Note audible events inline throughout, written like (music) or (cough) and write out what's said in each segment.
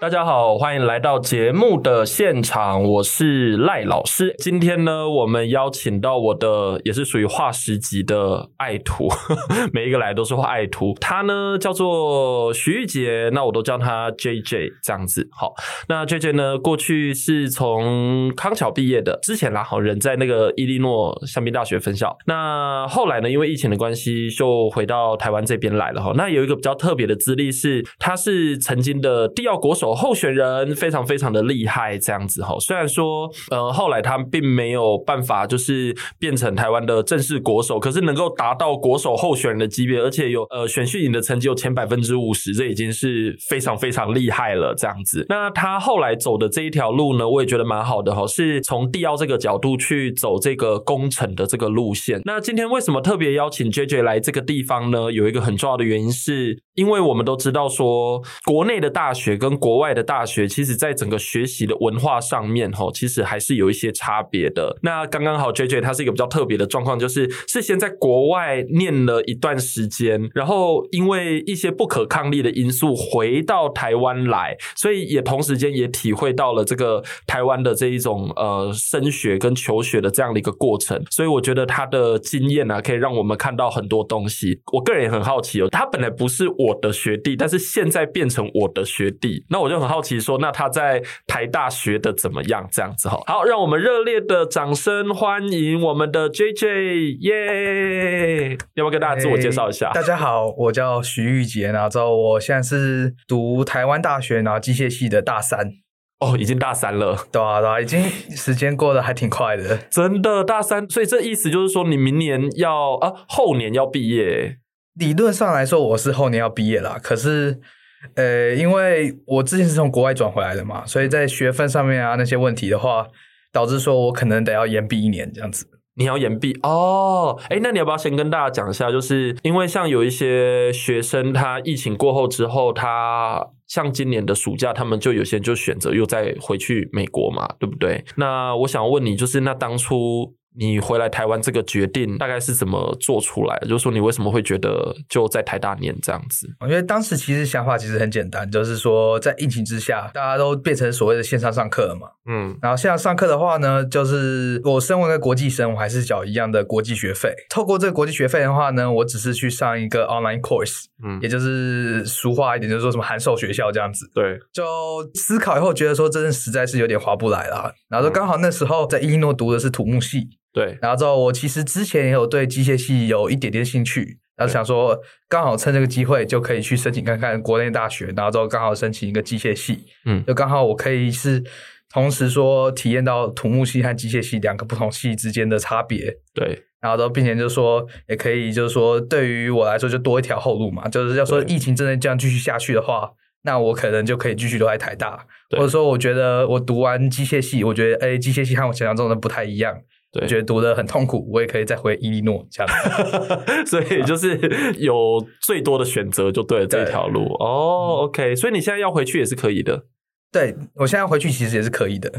大家好，欢迎来到节目的现场，我是赖老师。今天呢，我们邀请到我的也是属于化石级的爱徒，(laughs) 每一个来都是画爱徒。他呢叫做徐玉杰，那我都叫他 JJ 这样子。好，那 JJ 呢过去是从康桥毕业的，之前啦好人在那个伊利诺香槟大学分校。那后来呢，因为疫情的关系，就回到台湾这边来了哈。那有一个比较特别的资历是，他是曾经的地奥国手。候选人非常非常的厉害，这样子哈。虽然说，呃，后来他并没有办法就是变成台湾的正式国手，可是能够达到国手候选人的级别，而且有呃选训营的成绩有前百分之五十，这已经是非常非常厉害了。这样子，那他后来走的这一条路呢，我也觉得蛮好的哈，是从地奥这个角度去走这个工程的这个路线。那今天为什么特别邀请 JJ 来这个地方呢？有一个很重要的原因是，因为我们都知道说，国内的大学跟国外的大学，其实在整个学习的文化上面，吼，其实还是有一些差别的。那刚刚好，JJ 他是一个比较特别的状况，就是是先在国外念了一段时间，然后因为一些不可抗力的因素回到台湾来，所以也同时间也体会到了这个台湾的这一种呃升学跟求学的这样的一个过程。所以我觉得他的经验呢、啊，可以让我们看到很多东西。我个人也很好奇哦，他本来不是的学弟，但是现在变成我的学弟，那我就很好奇说，那他在台大学的怎么样？这样子哈，好，让我们热烈的掌声欢迎我们的 JJ，耶！要不要跟大家自我介绍一下？大家好，我叫徐玉杰，然后之后我现在是读台湾大学，然后机械系的大三。哦，已经大三了，对啊，对啊，已经时间过得还挺快的，真的大三，所以这意思就是说，你明年要啊，后年要毕业。理论上来说，我是后年要毕业啦。可是，呃，因为我之前是从国外转回来的嘛，所以在学分上面啊那些问题的话，导致说我可能得要延毕一年这样子。你要延毕哦？哎，那你要不要先跟大家讲一下？就是因为像有一些学生，他疫情过后之后，他像今年的暑假，他们就有些人就选择又再回去美国嘛，对不对？那我想问你，就是那当初。你回来台湾这个决定大概是怎么做出来的？就是说你为什么会觉得就在台大念这样子？因为当时其实想法其实很简单，就是说在疫情之下，大家都变成所谓的线上上课了嘛。嗯，然后线上上课的话呢，就是我身为一个国际生，我还是缴一样的国际学费。透过这个国际学费的话呢，我只是去上一个 online course，嗯，也就是俗话一点，就是说什么函授学校这样子。对，就思考以后觉得说，真的实在是有点划不来了。然后说刚好那时候在伊诺读的是土木系。对，然后之后我其实之前也有对机械系有一点点兴趣，然后想说刚好趁这个机会就可以去申请看看国内大学，然后之后刚好申请一个机械系，嗯，就刚好我可以是同时说体验到土木系和机械系两个不同系之间的差别，对，然后之后并且就是说也可以就是说对于我来说就多一条后路嘛，就是要说疫情真的这样继续下去的话，那我可能就可以继续留在台大，或者说我觉得我读完机械系，我觉得哎机械系和我想象中的不太一样。对，觉得读的很痛苦，我也可以再回伊利诺这样，(laughs) 所以就是有最多的选择就对了这条路哦。Oh, OK，所以你现在要回去也是可以的。对，我现在回去其实也是可以的。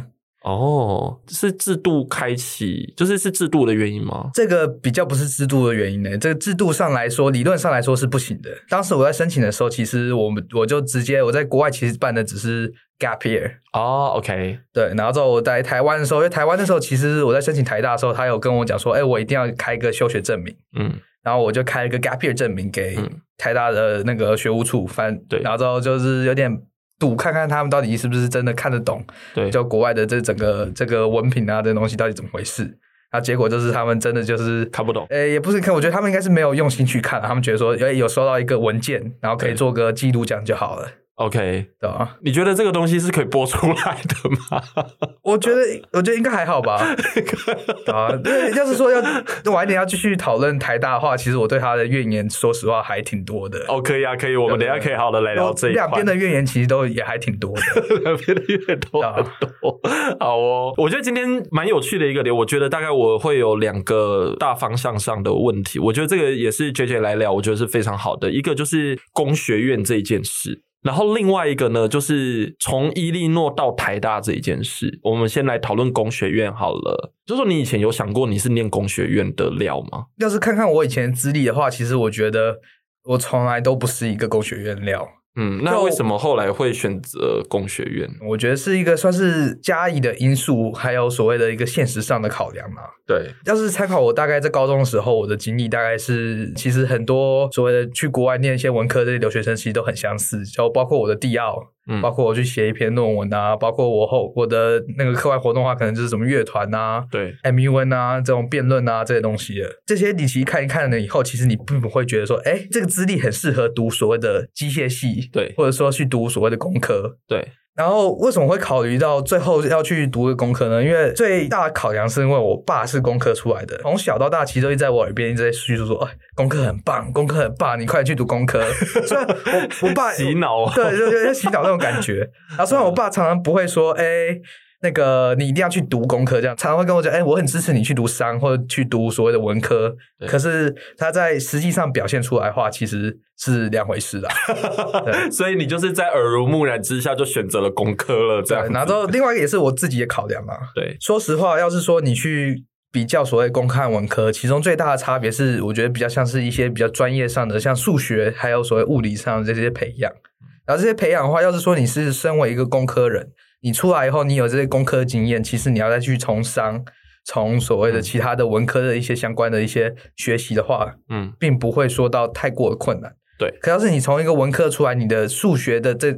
哦，是制度开启，就是是制度的原因吗？这个比较不是制度的原因呢。这个制度上来说，理论上来说是不行的。当时我在申请的时候，其实我们我就直接我在国外其实办的只是 gap year。哦，OK，对。然后之后我在台湾的时候，因为台湾的时候，其实我在申请台大的时候，他有跟我讲说，哎，我一定要开一个休学证明。嗯。然后我就开了一个 gap year 证明给台大的那个学务处，反正对。然后之后就是有点。赌看看他们到底是不是真的看得懂，对，就国外的这整个这个文凭啊，这东西到底怎么回事？然后结果就是他们真的就是看不懂，诶，也不是看，我觉得他们应该是没有用心去看，他们觉得说，诶，有收到一个文件，然后可以做个记录这样就好了。OK，对吧？你觉得这个东西是可以播出来的吗？(laughs) 我觉得，我觉得应该还好吧。(laughs) 啊，要是说要晚一点要继续讨论台大的话，其实我对他的怨言，说实话还挺多的。哦，可以啊，可以，我们等一下可以好好的来聊这一块。两边的怨言其实都也还挺多的，两边的怨言都很多。好哦，我觉得今天蛮有趣的一个点，我觉得大概我会有两个大方向上的问题。我觉得这个也是 JJ 来聊，我觉得是非常好的。一个就是工学院这一件事。然后另外一个呢，就是从伊利诺到台大这一件事，我们先来讨论工学院好了。就说你以前有想过你是念工学院的料吗？要是看看我以前资历的话，其实我觉得我从来都不是一个工学院料。嗯，那为什么后来会选择工学院？我觉得是一个算是加以的因素，还有所谓的一个现实上的考量嘛。对，要是参考我大概在高中的时候，我的经历大概是，其实很多所谓的去国外念一些文科这些留学生，其实都很相似，就包括我的地奥。嗯，包括我去写一篇论文啊，包括我后我的那个课外活动的话，可能就是什么乐团啊，对，MUN 啊这种辩论啊这些东西的，这些你其实看一看了以后，其实你并不会觉得说，哎，这个资历很适合读所谓的机械系，对，或者说去读所谓的工科，对。然后为什么会考虑到最后要去读个工科呢？因为最大的考量是因为我爸是工科出来的，从小到大其实都一直在我耳边一直在叙述说，哎，工科很棒，工科很棒，你快点去读工科。(laughs) 虽然我我爸洗脑，对，就就洗脑那种感觉。然后虽然我爸常常不会说，哎。那个你一定要去读工科，这样常常会跟我讲，哎，我很支持你去读商或者去读所谓的文科。可是他在实际上表现出来的话，其实是两回事啦。(laughs) 所以你就是在耳濡目染之下就选择了工科了，这样。然后另外一个也是我自己的考量嘛。对，说实话，要是说你去比较所谓工科和文科，其中最大的差别是，我觉得比较像是一些比较专业上的，像数学还有所谓物理上的这些培养。然后这些培养的话，要是说你是身为一个工科人。你出来以后，你有这些工科经验，其实你要再去从商，从所谓的其他的文科的一些相关的一些学习的话，嗯，并不会说到太过的困难。对，可要是你从一个文科出来，你的数学的这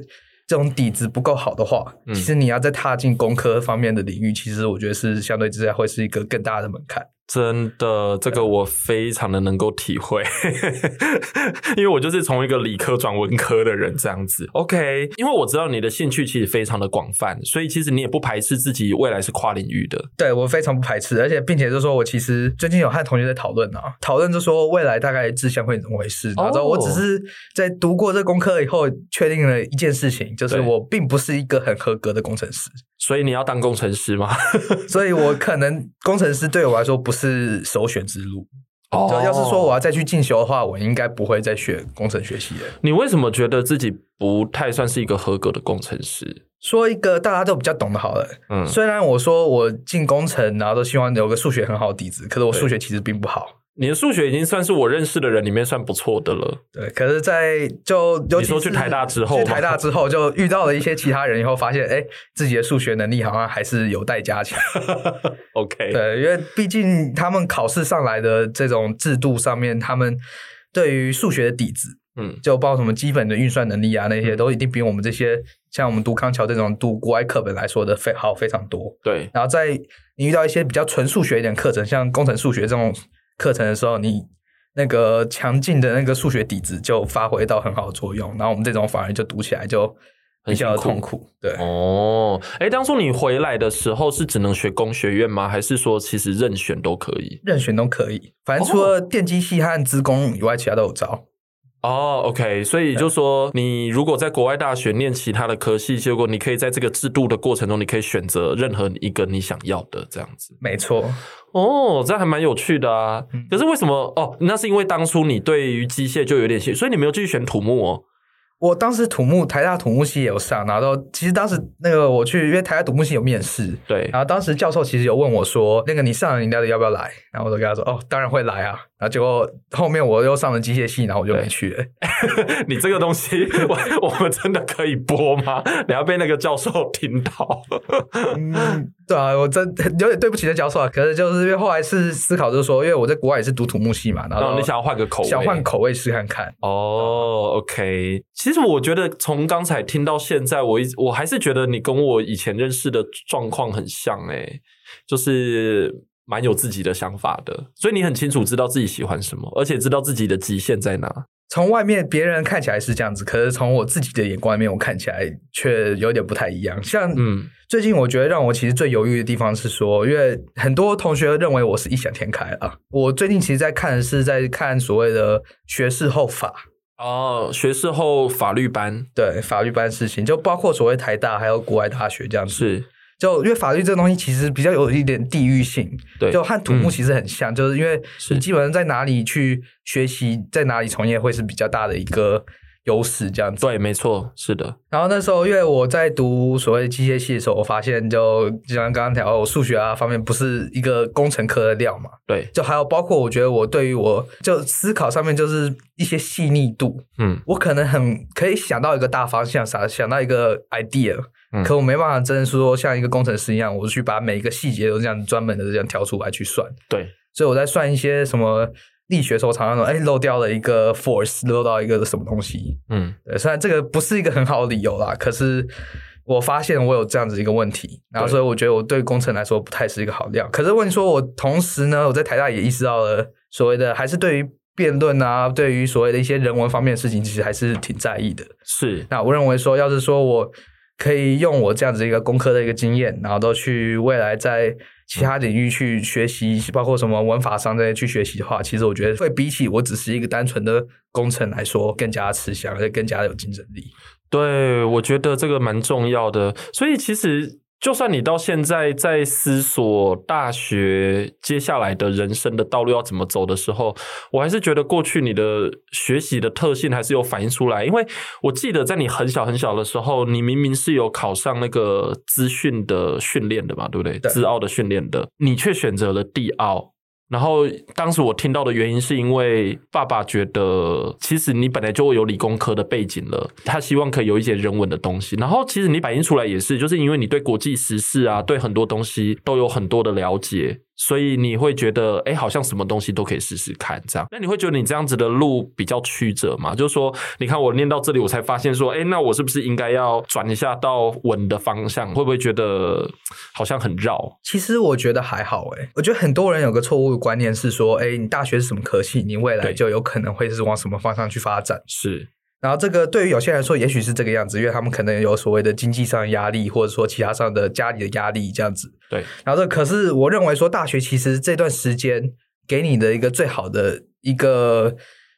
这种底子不够好的话，嗯，其实你要再踏进工科方面的领域，其实我觉得是相对之下会是一个更大的门槛。真的，这个我非常的能够体会，(laughs) 因为我就是从一个理科转文科的人这样子。OK，因为我知道你的兴趣其实非常的广泛，所以其实你也不排斥自己未来是跨领域的。对，我非常不排斥，而且并且就是说我其实最近有和同学在讨论啊，讨论就说未来大概志向会怎么回事。然后我只是在读过这功课以后，确定了一件事情，就是我并不是一个很合格的工程师。所以你要当工程师吗？(laughs) 所以我可能工程师对我来说不是首选之路。哦，要是说我要再去进修的话，我应该不会再选工程学习了。你为什么觉得自己不太算是一个合格的工程师？说一个大家都比较懂的好了。嗯，虽然我说我进工程，然后都希望有个数学很好的底子，可是我数学其实并不好。你的数学已经算是我认识的人里面算不错的了。对，可是，在就你说去台大之后，去台大之后就遇到了一些其他人以后，发现哎，自己的数学能力好像还是有待加强。(laughs) OK，对，因为毕竟他们考试上来的这种制度上面，他们对于数学的底子，嗯，就包括什么基本的运算能力啊，那些都一定比我们这些像我们读康桥这种读国外课本来说的非好非常多。对，然后在你遇到一些比较纯数学一点课程，像工程数学这种。课程的时候，你那个强劲的那个数学底子就发挥到很好的作用，然后我们这种反而就读起来就比较痛苦。对哦，哎，当初你回来的时候是只能学工学院吗？还是说其实任选都可以？任选都可以，反正除了电机系和资工以外，其他都有招。哦，OK，所以就说你如果在国外大学念其他的科系，结果你可以在这个制度的过程中，你可以选择任何一个你想要的这样子。没错。哦，这还蛮有趣的啊。可是为什么？哦，那是因为当初你对于机械就有点兴趣，所以你没有继续选土木哦。我当时土木台大土木系也有上，然后其实当时那个我去，因为台大土木系有面试，对，然后当时教授其实有问我说，那个你上了你到底要不要来？然后我就跟他说，哦，当然会来啊。然后结果后面我又上了机械系，然后我就没去了。(laughs) 你这个东西，我我们真的可以播吗？(laughs) 你要被那个教授听到。嗯，对啊，我真有点对不起那教授啊。可是就是因为后来是思考，就是说，因为我在国外也是读土木系嘛，然后你想要换个口味，想换口味试看看。哦，OK。其实我觉得从刚才听到现在，我一我还是觉得你跟我以前认识的状况很像诶、欸，就是。蛮有自己的想法的，所以你很清楚知道自己喜欢什么，而且知道自己的极限在哪。从外面别人看起来是这样子，可是从我自己的眼光里面，我看起来却有点不太一样。像嗯，最近我觉得让我其实最犹豫的地方是说，因为很多同学认为我是异想天开啊。我最近其实在看的是在看所谓的学士后法哦，学士后法律班，对，法律班事情，就包括所谓台大还有国外大学这样子。是。就因为法律这个东西其实比较有一点地域性，对，就和土木其实很像，嗯、就是因为你基本上在哪里去学习，在哪里从业会是比较大的一个优势这样子。对，没错，是的。然后那时候，因为我在读所谓的机械系的时候，我发现就就像刚刚讲，我数学啊方面不是一个工程科的料嘛。对。就还有包括，我觉得我对于我就思考上面就是一些细腻度。嗯。我可能很可以想到一个大方向，啥想到一个 idea。嗯。可我没办法真的说像一个工程师一样，我去把每一个细节都这样专门的这样挑出来去算。对。所以我在算一些什么。力学时候常常说，哎，漏掉了一个 force，漏到一个什么东西。嗯，对，虽然这个不是一个很好的理由啦，可是我发现我有这样子一个问题，然后所以我觉得我对工程来说不太是一个好料。可是问题说，我同时呢，我在台大也意识到了所谓的，还是对于辩论啊，对于所谓的一些人文方面的事情，其实还是挺在意的。是，那我认为说，要是说我可以用我这样子一个工科的一个经验，然后都去未来在。其他领域去学习，包括什么文法上这些去学习的话，其实我觉得会比起我只是一个单纯的工程来说，更加吃香，而且更加有竞争力。对，我觉得这个蛮重要的。所以其实。就算你到现在在思索大学接下来的人生的道路要怎么走的时候，我还是觉得过去你的学习的特性还是有反映出来。因为我记得在你很小很小的时候，你明明是有考上那个资讯的训练的嘛，对不对？资奥的训练的，你却选择了地奥。然后当时我听到的原因是因为爸爸觉得，其实你本来就有理工科的背景了，他希望可以有一些人文的东西。然后其实你反映出来也是，就是因为你对国际时事啊，对很多东西都有很多的了解。所以你会觉得，哎，好像什么东西都可以试试看，这样。那你会觉得你这样子的路比较曲折吗？就是说，你看我念到这里，我才发现说，哎，那我是不是应该要转一下到文的方向？会不会觉得好像很绕？其实我觉得还好，哎，我觉得很多人有个错误的观念是说，哎，你大学是什么科系，你未来就有可能会是往什么方向去发展。是。然后这个对于有些人来说，也许是这个样子，因为他们可能有所谓的经济上的压力，或者说其他上的家里的压力这样子。对。然后这可是我认为说，大学其实这段时间给你的一个最好的一个。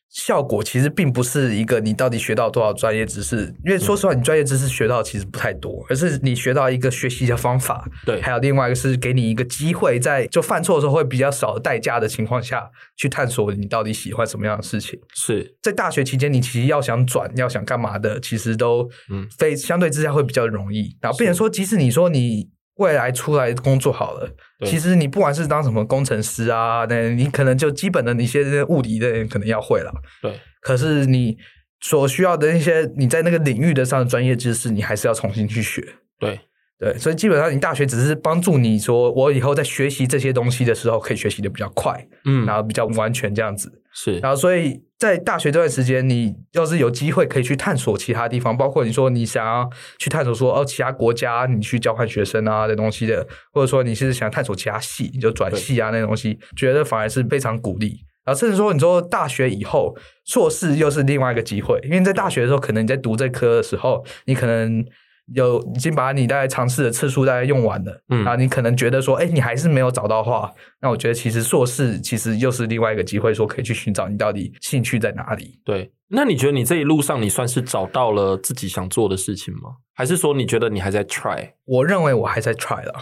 效果其实并不是一个你到底学到多少专业知识，因为说实话，你专业知识学到其实不太多，而是你学到一个学习的方法。对，还有另外一个是给你一个机会，在就犯错的时候会比较少的代价的情况下去探索你到底喜欢什么样的事情。是在大学期间，你其实要想转，要想干嘛的，其实都嗯非相对之下会比较容易。然后，变成说，即使你说你。未来出来工作好了，其实你不管是当什么工程师啊，那你可能就基本的一些物理的可能要会了。对，可是你所需要的那些你在那个领域的上的专业知识，你还是要重新去学。对。对，所以基本上你大学只是帮助你说，我以后在学习这些东西的时候，可以学习的比较快，嗯，然后比较完全这样子。是，然后所以在大学这段时间，你要是有机会可以去探索其他地方，包括你说你想要去探索说哦，其他国家你去交换学生啊这东西的，或者说你是想探索其他系，你就转系啊那东西，觉得反而是非常鼓励。然后甚至说你说大学以后硕士又是另外一个机会，因为在大学的时候，可能你在读这科的时候，你可能。有已经把你大概尝试的次数大概用完了，嗯，然后你可能觉得说，哎，你还是没有找到话，那我觉得其实硕士其实又是另外一个机会，说可以去寻找你到底兴趣在哪里。对，那你觉得你这一路上你算是找到了自己想做的事情吗？还是说你觉得你还在 try？我认为我还在 try 了，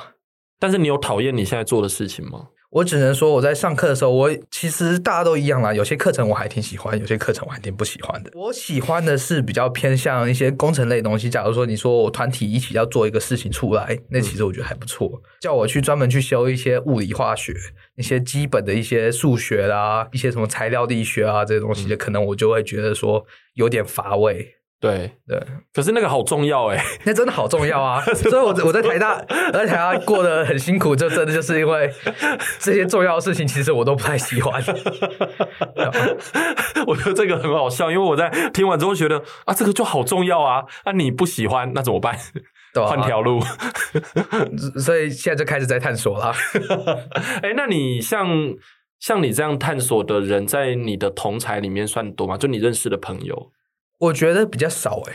但是你有讨厌你现在做的事情吗？我只能说，我在上课的时候，我其实大家都一样啦。有些课程我还挺喜欢，有些课程我还挺不喜欢的。我喜欢的是比较偏向一些工程类的东西。假如说你说我团体一起要做一个事情出来，那其实我觉得还不错。叫我去专门去修一些物理化学、一些基本的一些数学啦、一些什么材料力学啊这些东西，可能我就会觉得说有点乏味。对对，可是那个好重要哎，那真的好重要啊！(laughs) 所以我我在台大，我在台大过得很辛苦，就真的就是因为 (laughs) 这些重要的事情，其实我都不太喜欢。(laughs) 我觉得这个很好笑，因为我在听完之后觉得啊，这个就好重要啊，那、啊、你不喜欢那怎么办？换条路。所以现在就开始在探索了。哎，那你像像你这样探索的人，在你的同才里面算多吗？就你认识的朋友？我觉得比较少诶，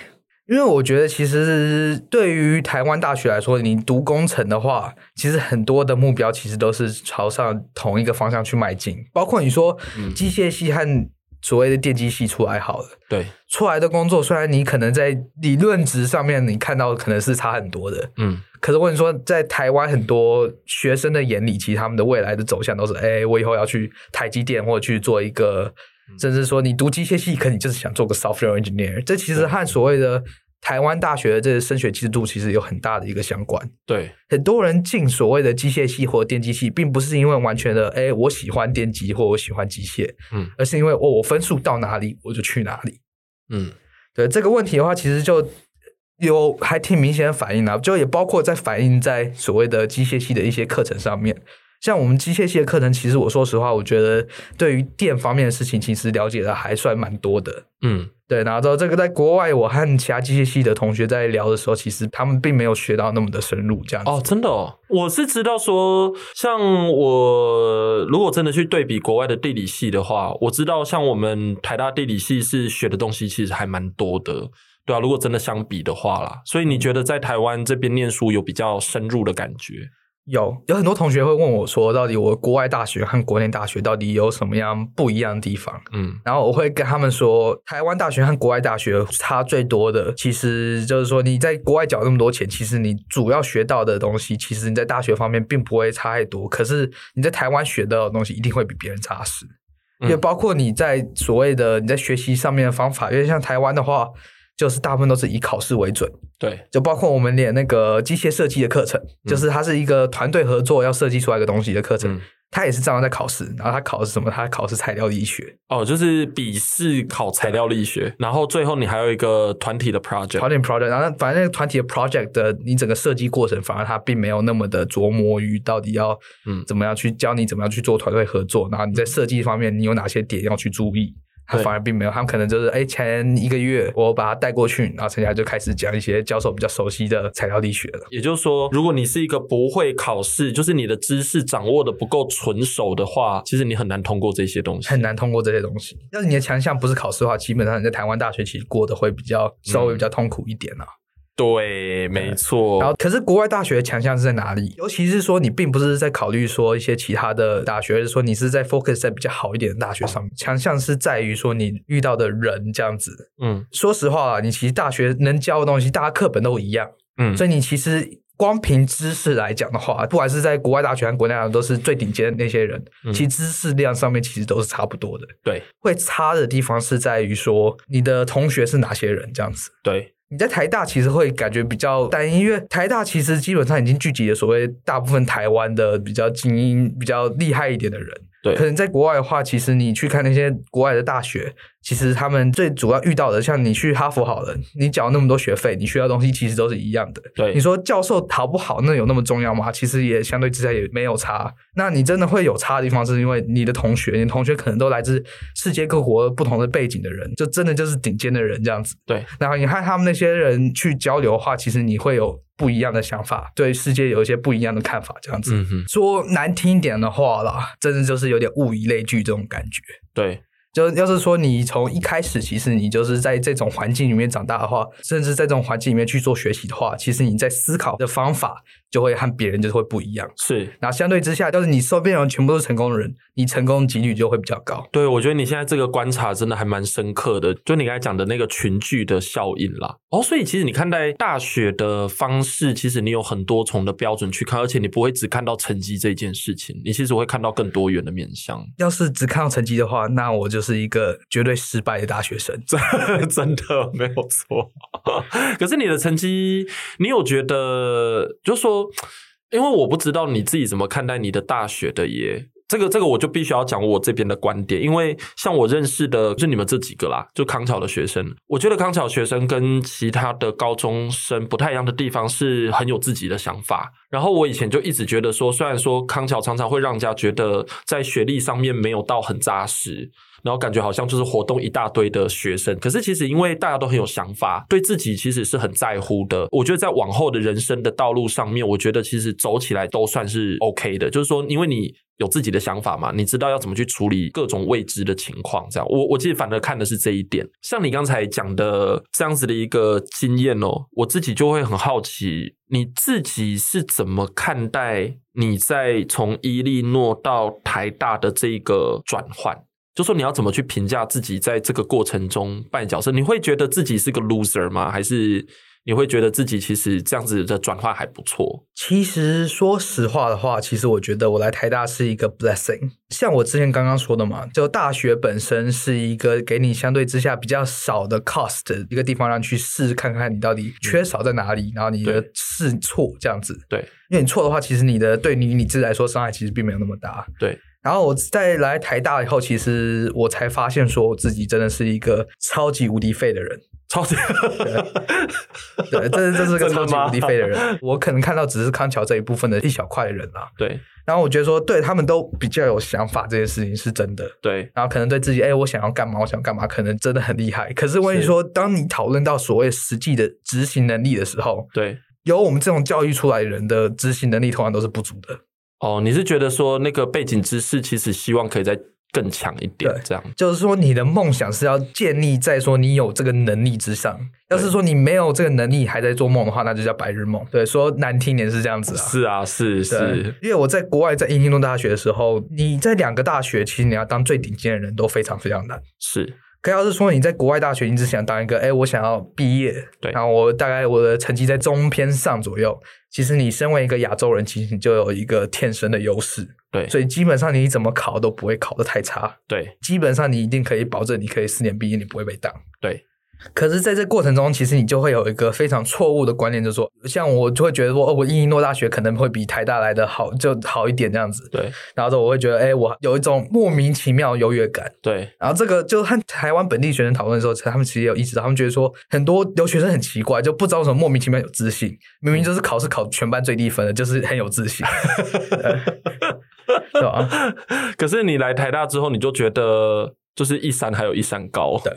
因为我觉得其实对于台湾大学来说，你读工程的话，其实很多的目标其实都是朝上同一个方向去迈进。包括你说机械系和所谓的电机系出来好了，对，出来的工作虽然你可能在理论值上面你看到可能是差很多的，嗯，可是我跟你说，在台湾很多学生的眼里，其实他们的未来的走向都是，哎，我以后要去台积电或者去做一个。甚至说你读机械系，可能你就是想做个 software engineer。这其实和所谓的台湾大学的这个升学制度其实有很大的一个相关。对，很多人进所谓的机械系或电机系，并不是因为完全的哎，我喜欢电机或我喜欢机械，嗯，而是因为哦，我分数到哪里我就去哪里。嗯，对这个问题的话，其实就有还挺明显的反应啊，就也包括在反映在所谓的机械系的一些课程上面。像我们机械系的课程，其实我说实话，我觉得对于电方面的事情，其实了解的还算蛮多的。嗯，对。然后之后这个在国外，我和其他机械系的同学在聊的时候，其实他们并没有学到那么的深入。这样子哦，真的哦，我是知道说，像我如果真的去对比国外的地理系的话，我知道像我们台大地理系是学的东西其实还蛮多的，对啊，如果真的相比的话啦，所以你觉得在台湾这边念书有比较深入的感觉？有有很多同学会问我说，到底我国外大学和国内大学到底有什么样不一样的地方？嗯，然后我会跟他们说，台湾大学和国外大学差最多的，其实就是说你在国外缴那么多钱，其实你主要学到的东西，其实你在大学方面并不会差太多。可是你在台湾学到的东西，一定会比别人扎实，因为包括你在所谓的你在学习上面的方法，因为像台湾的话。就是大部分都是以考试为准，对，就包括我们连那个机械设计的课程，嗯、就是它是一个团队合作要设计出来一个东西的课程，嗯、它也是这样在考试。然后它考的是什么？它考的是材料力学。哦，就是笔试考材料力学，然后最后你还有一个团体的 project，团体 project。然后反正那个团体的 project 的你整个设计过程，反而它并没有那么的琢磨于到底要嗯怎么样去教你怎么样去做团队合作，然后你在设计方面你有哪些点要去注意。他反而并没有，他们可能就是哎，前一个月我把他带过去，然后陈家就开始讲一些教授比较熟悉的材料力学了。也就是说，如果你是一个不会考试，就是你的知识掌握的不够纯熟的话，其实你很难通过这些东西，很难通过这些东西。要是你的强项不是考试的话，基本上你在台湾大学其实过得会比较稍微比较痛苦一点啊。嗯对，没错。然后，可是国外大学的强项是在哪里？尤其是说，你并不是在考虑说一些其他的大学，而是说你是在 focus 在比较好一点的大学上面。强项是在于说你遇到的人这样子。嗯，说实话啊，你其实大学能教的东西，大家课本都一样。嗯，所以你其实光凭知识来讲的话，不管是在国外大学和国内大学，都是最顶尖的那些人，嗯，其实知识量上面其实都是差不多的。对，会差的地方是在于说你的同学是哪些人这样子。对。你在台大其实会感觉比较单一，因为台大其实基本上已经聚集了所谓大部分台湾的比较精英、比较厉害一点的人。对，可能在国外的话，其实你去看那些国外的大学。其实他们最主要遇到的，像你去哈佛好了，你缴那么多学费，你学到东西其实都是一样的。对，你说教授好不好，那有那么重要吗？其实也相对之下也没有差。那你真的会有差的地方，是因为你的同学，你同学可能都来自世界各国不同的背景的人，就真的就是顶尖的人这样子。对，然后你和他们那些人去交流的话，其实你会有不一样的想法，对世界有一些不一样的看法，这样子。嗯，说难听一点的话啦，真的就是有点物以类聚这种感觉。对。就要是说你从一开始，其实你就是在这种环境里面长大的话，甚至在这种环境里面去做学习的话，其实你在思考的方法。就会和别人就是会不一样，是。然后相对之下，就是你身边人全部都是成功的人，你成功几率就会比较高。对，我觉得你现在这个观察真的还蛮深刻的，就你刚才讲的那个群聚的效应啦。哦，所以其实你看待大学的方式，其实你有很多重的标准去看，而且你不会只看到成绩这件事情，你其实会看到更多元的面向。要是只看到成绩的话，那我就是一个绝对失败的大学生，(laughs) 真的没有错。可是你的成绩，你有觉得，就是因为我不知道你自己怎么看待你的大学的耶，这个这个我就必须要讲我这边的观点。因为像我认识的，就你们这几个啦，就康桥的学生，我觉得康桥学生跟其他的高中生不太一样的地方是很有自己的想法。然后我以前就一直觉得说，虽然说康桥常常会让人家觉得在学历上面没有到很扎实。然后感觉好像就是活动一大堆的学生，可是其实因为大家都很有想法，对自己其实是很在乎的。我觉得在往后的人生的道路上面，我觉得其实走起来都算是 OK 的。就是说，因为你有自己的想法嘛，你知道要怎么去处理各种未知的情况。这样，我我其实反而看的是这一点。像你刚才讲的这样子的一个经验哦，我自己就会很好奇，你自己是怎么看待你在从伊利诺到台大的这个转换？就说你要怎么去评价自己在这个过程中扮演角色？你会觉得自己是个 loser 吗？还是你会觉得自己其实这样子的转换还不错。其实说实话的话，其实我觉得我来台大是一个 blessing。像我之前刚刚说的嘛，就大学本身是一个给你相对之下比较少的 cost 的一个地方，让你去试看看你到底缺少在哪里，嗯、然后你的试错这样子。对，因为你错的话，其实你的对你你自己来说伤害其实并没有那么大。对。然后我在来台大以后，其实我才发现说我自己真的是一个超级无敌废的人。超级对，(laughs) 对，这是这是个超级无敌废的人。我可能看到只是康桥这一部分的一小块人啦。对。然后我觉得说，对他们都比较有想法，这件事情是真的。对。然后可能对自己，哎，我想要干嘛？我想要干嘛？可能真的很厉害。可是我跟你说，当你讨论到所谓实际的执行能力的时候，对，有我们这种教育出来的人的执行能力，通常都是不足的。哦，你是觉得说那个背景知识其实希望可以再更强一点，这样就是说你的梦想是要建立在说你有这个能力之上。要是说你没有这个能力还在做梦的话，那就叫白日梦。对，说难听点是这样子啊。是啊，是是。因为我在国外在英国大学的时候，你在两个大学，其实你要当最顶尖的人都非常非常难。是。可要是说你在国外大学，你只想当一个，哎、欸，我想要毕业，对，然后我大概我的成绩在中偏上左右。其实你身为一个亚洲人，其实你就有一个天生的优势，对，所以基本上你怎么考都不会考得太差，对，基本上你一定可以保证你可以四年毕业，你不会被当，对。可是，在这过程中，其实你就会有一个非常错误的观念，就是说，像我就会觉得说，哦，我英诺大学可能会比台大来的好，就好一点这样子。对。然后说，我会觉得，哎，我有一种莫名其妙优越感。对。然后这个就和台湾本地学生讨论的时候，他们其实也有意识到，他们觉得说，很多留学生很奇怪，就不知道为什么莫名其妙有自信，(laughs) 明明就是考试考全班最低分的，就是很有自信。(laughs) 对吧？可是你来台大之后，你就觉得就是一山还有一山高。对。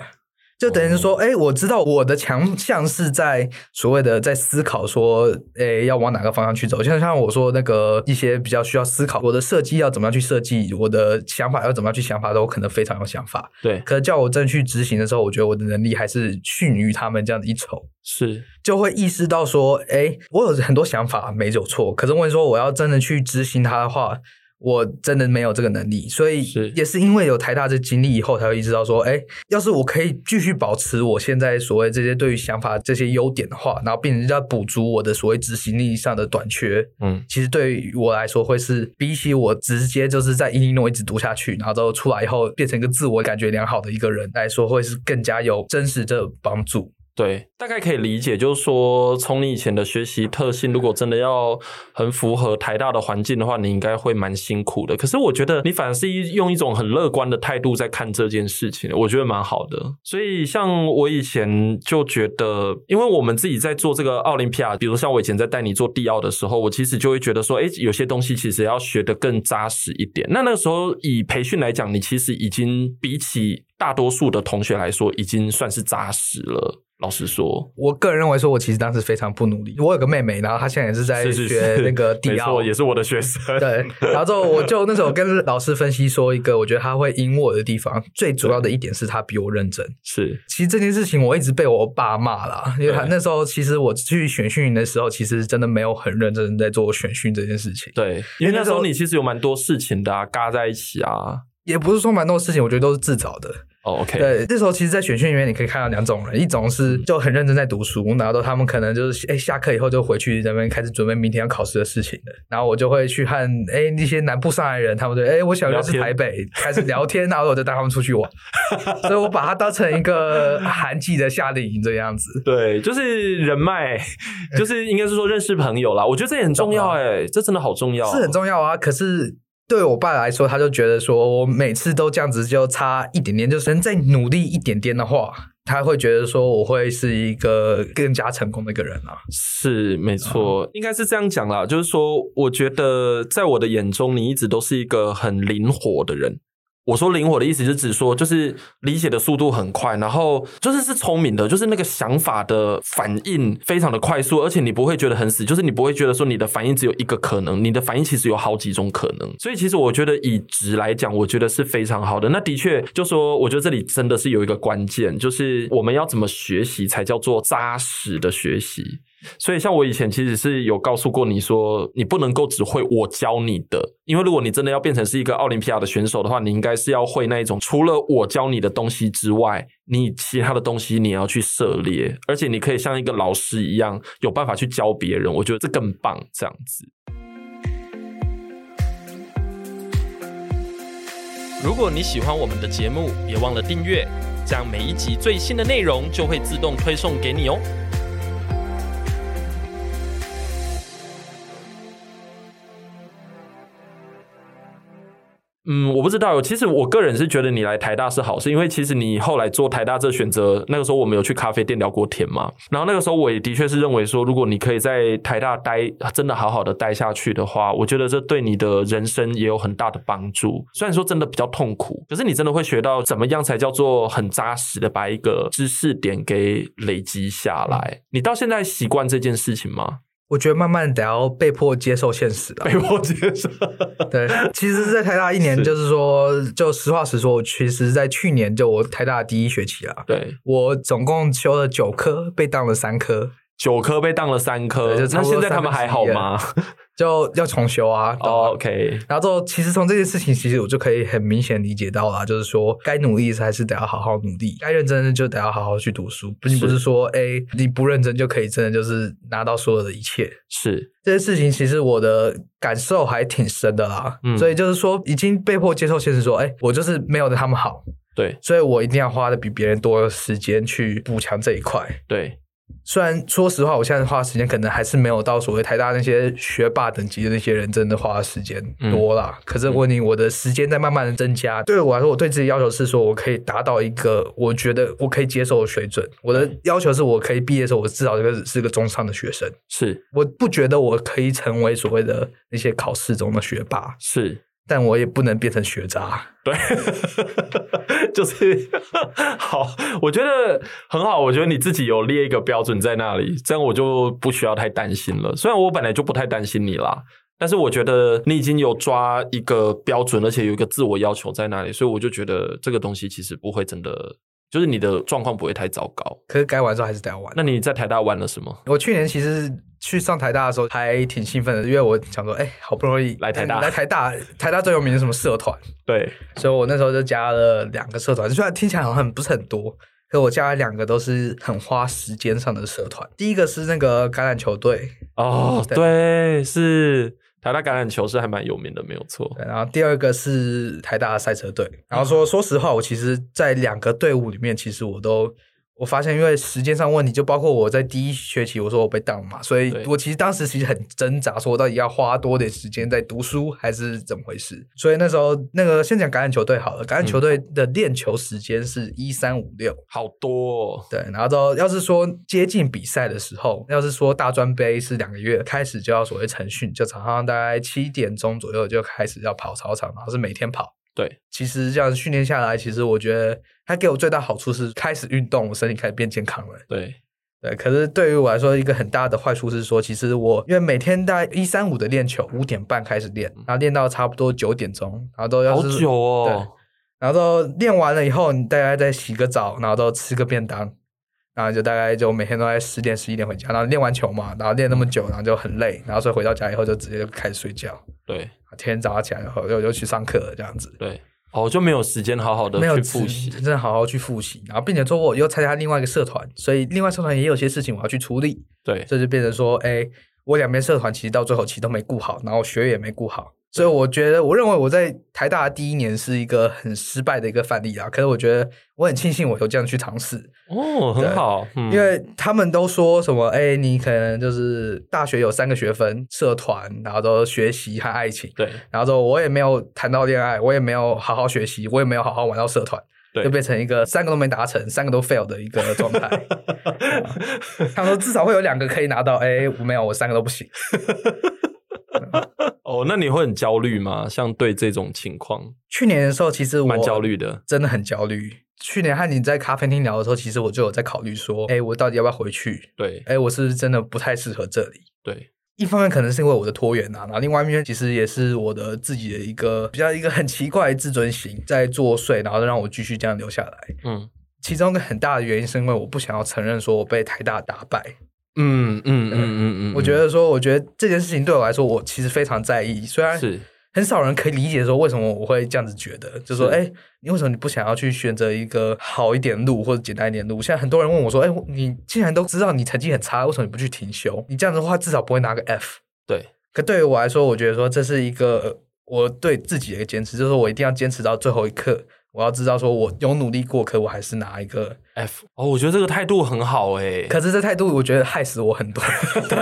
就等于是说，哎、欸，我知道我的强项是在所谓的在思考，说，哎、欸，要往哪个方向去走。像像我说那个一些比较需要思考，我的设计要怎么样去设计，我的想法要怎么样去想法，都可能非常有想法。对，可是叫我真去执行的时候，我觉得我的能力还是逊于他们这样子一筹。是，就会意识到说，哎、欸，我有很多想法没有错，可是我跟你说，我要真的去执行它的话。我真的没有这个能力，所以也是因为有台大这经历以后，才会意识到说，哎，要是我可以继续保持我现在所谓这些对于想法这些优点的话，然后并且要补足我的所谓执行力上的短缺，嗯，其实对于我来说，会是比起我直接就是在伊利诺一直读下去，然后之后出来以后变成一个自我感觉良好的一个人来说，会是更加有真实的帮助。对，大概可以理解，就是说，从你以前的学习特性，如果真的要很符合台大的环境的话，你应该会蛮辛苦的。可是我觉得你反而是一用一种很乐观的态度在看这件事情，我觉得蛮好的。所以像我以前就觉得，因为我们自己在做这个奥林匹亚，比如像我以前在带你做地奥的时候，我其实就会觉得说，诶，有些东西其实要学得更扎实一点。那那个时候以培训来讲，你其实已经比起大多数的同学来说，已经算是扎实了。老实说，我个人认为说，我其实当时非常不努力。我有个妹妹，然后她现在也是在学那个迪奥，是是是，也是我的学生。(laughs) 对，然后之后我就那时候跟老师分析说，一个我觉得他会赢我的地方，最主要的一点是他比我认真。是，其实这件事情我一直被我爸骂啦，因为他那时候其实我去选训营的时候，其实真的没有很认真在做选训这件事情。对，因为那时候你其实有蛮多事情的啊，嘎在一起啊，也不是说蛮多事情，我觉得都是自找的。哦，OK，对，这时候其实，在选训里面，你可以看到两种人，一种是就很认真在读书，然后他们可能就是哎下课以后就回去那边开始准备明天要考试的事情的，然后我就会去和哎那些南部上来人，他们就哎我小学是台北，开始聊天，然后我就带他们出去玩，所以我把它当成一个寒季的夏令营这样子。对，就是人脉，就是应该是说认识朋友啦。我觉得这也很重要哎，这真的好重要，是很重要啊。可是。对我爸来说，他就觉得说，我每次都这样子，就差一点点，就是能再努力一点点的话，他会觉得说，我会是一个更加成功的一个人啊。是，没错，嗯、应该是这样讲啦。就是说，我觉得在我的眼中，你一直都是一个很灵活的人。我说灵活的意思，是指说，就是理解的速度很快，然后就是是聪明的，就是那个想法的反应非常的快速，而且你不会觉得很死，就是你不会觉得说你的反应只有一个可能，你的反应其实有好几种可能。所以其实我觉得以值来讲，我觉得是非常好的。那的确，就说我觉得这里真的是有一个关键，就是我们要怎么学习才叫做扎实的学习。所以，像我以前其实是有告诉过你说，你不能够只会我教你的，因为如果你真的要变成是一个奥林匹亚的选手的话，你应该是要会那一种除了我教你的东西之外，你其他的东西你要去涉猎，而且你可以像一个老师一样有办法去教别人，我觉得这更棒，这样子。如果你喜欢我们的节目，别忘了订阅，这样每一集最新的内容就会自动推送给你哦。嗯，我不知道。其实我个人是觉得你来台大是好事，因为其实你后来做台大这选择，那个时候我们有去咖啡店聊过天嘛。然后那个时候我也的确是认为说，如果你可以在台大待，真的好好的待下去的话，我觉得这对你的人生也有很大的帮助。虽然说真的比较痛苦，可是你真的会学到怎么样才叫做很扎实的把一个知识点给累积下来。你到现在习惯这件事情吗？我觉得慢慢得要被迫接受现实了。被迫接受，对。其实，在台大一年，就是说，是就实话实说，我其实，在去年就我台大第一学期了。对，我总共修了九科，被当了三科。九科被当了三科，那现在他们还好吗？(laughs) 就要重修啊。Oh, OK，然后之后，其实从这件事情，其实我就可以很明显理解到了，就是说，该努力还是得要好好努力，该认真的就得要好好去读书，并不是说，哎，你不认真就可以真的就是拿到所有的一切。是这件事情，其实我的感受还挺深的啦。嗯，所以就是说，已经被迫接受现实，说，哎，我就是没有对他们好。对，所以我一定要花的比别人多的时间去补强这一块。对。虽然说实话，我现在花的时间可能还是没有到所谓台大那些学霸等级的那些人真的花的时间多啦。嗯、可是问题，我的时间在慢慢的增加。对我来说，我对自己要求是说，我可以达到一个我觉得我可以接受的水准。我的要求是我可以毕业的时候，我至少这个是个中上的学生。是，我不觉得我可以成为所谓的那些考试中的学霸。是。但我也不能变成学渣，对，(laughs) 就是好，我觉得很好。我觉得你自己有列一个标准在那里，这样我就不需要太担心了。虽然我本来就不太担心你啦，但是我觉得你已经有抓一个标准，而且有一个自我要求在那里，所以我就觉得这个东西其实不会真的。就是你的状况不会太糟糕，可是该玩的时候还是得要玩。那你在台大玩了什么？我去年其实去上台大的时候还挺兴奋的，因为我想说，哎、欸，好不容易来台大，来台大，台大最有名的什么社团？对，所以我那时候就加了两个社团，虽然听起来好像很不是很多，可我加了两个都是很花时间上的社团。第一个是那个橄榄球队，哦，对，对，是。台大橄榄球是还蛮有名的，没有错。然后第二个是台大赛车队。然后说，说实话，我其实，在两个队伍里面，其实我都。我发现，因为时间上问题，就包括我在第一学期，我说我被当嘛，所以我其实当时其实很挣扎，说我到底要花多点时间在读书，还是怎么回事？所以那时候，那个先讲橄榄球队好了，橄榄球队的练球时间是一三五六，好多哦。对，然后之后要是说接近比赛的时候，要是说大专杯是两个月开始就要所谓晨训，就早上大概七点钟左右就开始要跑操场，然后是每天跑。对，其实这样训练下来，其实我觉得它给我最大好处是开始运动，我身体开始变健康了。对，对。可是对于我来说，一个很大的坏处是说，其实我因为每天大概一三五的练球，五点半开始练，然后练到差不多九点钟，然后都要是好久哦。对，然后都练完了以后，你大概再洗个澡，然后都吃个便当，然后就大概就每天都在十点十一点回家，然后练完球嘛，然后练那么久，然后就很累，然后所以回到家以后就直接就开始睡觉。对。天天早上起来以后又又去上课这样子，对，哦，就没有时间好好的去复习，真的好好去复习，然后并且说我又参加另外一个社团，所以另外社团也有些事情我要去处理，对，这就变成说，哎，我两边社团其实到最后其实都没顾好，然后学业也没顾好。所以我觉得，我认为我在台大的第一年是一个很失败的一个范例啊。可是我觉得我很庆幸我有这样去尝试哦，很好，嗯、因为他们都说什么，哎，你可能就是大学有三个学分，社团，然后都学习和爱情，对，然后说我也没有谈到恋爱，我也没有好好学习，我也没有好好玩到社团，对，就变成一个三个都没达成，三个都 fail 的一个状态。(laughs) 他们说至少会有两个可以拿到，哎，我没有，我三个都不行。(laughs) 哦，那你会很焦虑吗？像对这种情况，去年的时候其实我蛮焦虑的，真的很焦虑。去年和你在咖啡厅聊的时候，其实我就有在考虑说，哎，我到底要不要回去？对，哎，我是不是真的不太适合这里？对，一方面可能是因为我的拖延啊，然后另外一面其实也是我的自己的一个比较一个很奇怪的自尊心在作祟，然后让我继续这样留下来。嗯，其中一个很大的原因是因为我不想要承认说我被台大打败。嗯嗯嗯嗯嗯，我觉得说，我觉得这件事情对我来说，我其实非常在意。虽然是很少人可以理解说为什么我会这样子觉得，就是说，哎，你为什么你不想要去选择一个好一点路或者简单一点路？现在很多人问我说，哎，你既然都知道你成绩很差，为什么你不去停休？你这样子的话，至少不会拿个 F。对。可对于我来说，我觉得说这是一个我对自己的一个坚持，就是说我一定要坚持到最后一刻。我要知道，说我有努力过，可我还是拿一个 F。哦，我觉得这个态度很好诶。可是这态度，我觉得害死我很多。(laughs) 对，